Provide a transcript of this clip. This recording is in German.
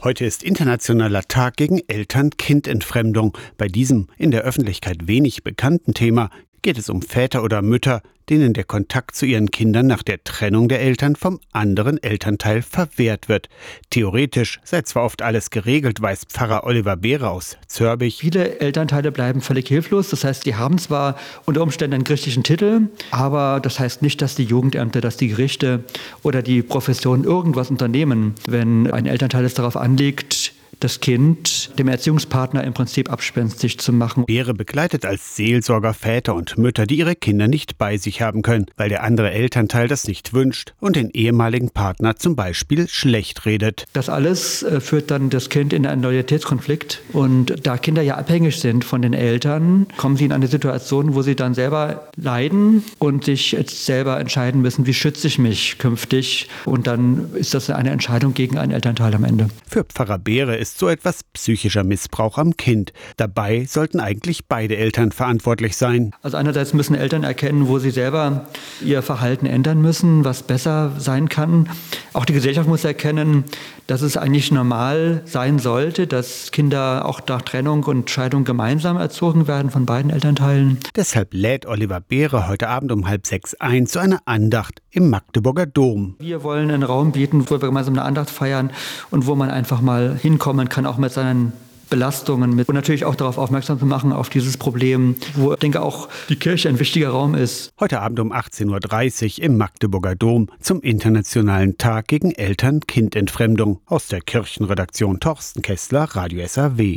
Heute ist internationaler Tag gegen Eltern-Kind-Entfremdung. Bei diesem in der Öffentlichkeit wenig bekannten Thema geht es um Väter oder Mütter, denen der Kontakt zu ihren Kindern nach der Trennung der Eltern vom anderen Elternteil verwehrt wird. Theoretisch sei zwar oft alles geregelt, weiß Pfarrer Oliver Beere aus Zörbich. Viele Elternteile bleiben völlig hilflos. Das heißt, die haben zwar unter Umständen einen gerichtlichen Titel, aber das heißt nicht, dass die Jugendämter, dass die Gerichte oder die Profession irgendwas unternehmen, wenn ein Elternteil es darauf anlegt, das Kind dem Erziehungspartner im Prinzip abspenstig zu machen. Beere begleitet als Seelsorger Väter und Mütter, die ihre Kinder nicht bei sich haben können, weil der andere Elternteil das nicht wünscht und den ehemaligen Partner zum Beispiel schlecht redet. Das alles äh, führt dann das Kind in einen Loyalitätskonflikt und da Kinder ja abhängig sind von den Eltern, kommen sie in eine Situation, wo sie dann selber leiden und sich jetzt selber entscheiden müssen, wie schütze ich mich künftig und dann ist das eine Entscheidung gegen einen Elternteil am Ende. Für Pfarrer Beere ist ist so etwas psychischer Missbrauch am Kind. Dabei sollten eigentlich beide Eltern verantwortlich sein. Also einerseits müssen Eltern erkennen, wo sie selber ihr Verhalten ändern müssen, was besser sein kann. Auch die Gesellschaft muss erkennen, dass es eigentlich normal sein sollte, dass Kinder auch nach Trennung und Scheidung gemeinsam erzogen werden von beiden Elternteilen. Deshalb lädt Oliver Beere heute Abend um halb sechs ein zu einer Andacht im Magdeburger Dom. Wir wollen einen Raum bieten, wo wir gemeinsam eine Andacht feiern und wo man einfach mal hinkommen man kann auch mit seinen Belastungen mit und natürlich auch darauf aufmerksam zu machen, auf dieses Problem, wo ich denke auch die Kirche ein wichtiger Raum ist. Heute Abend um 18.30 Uhr im Magdeburger Dom zum Internationalen Tag gegen Eltern-Kind-Entfremdung aus der Kirchenredaktion Torsten Kessler, Radio SAW.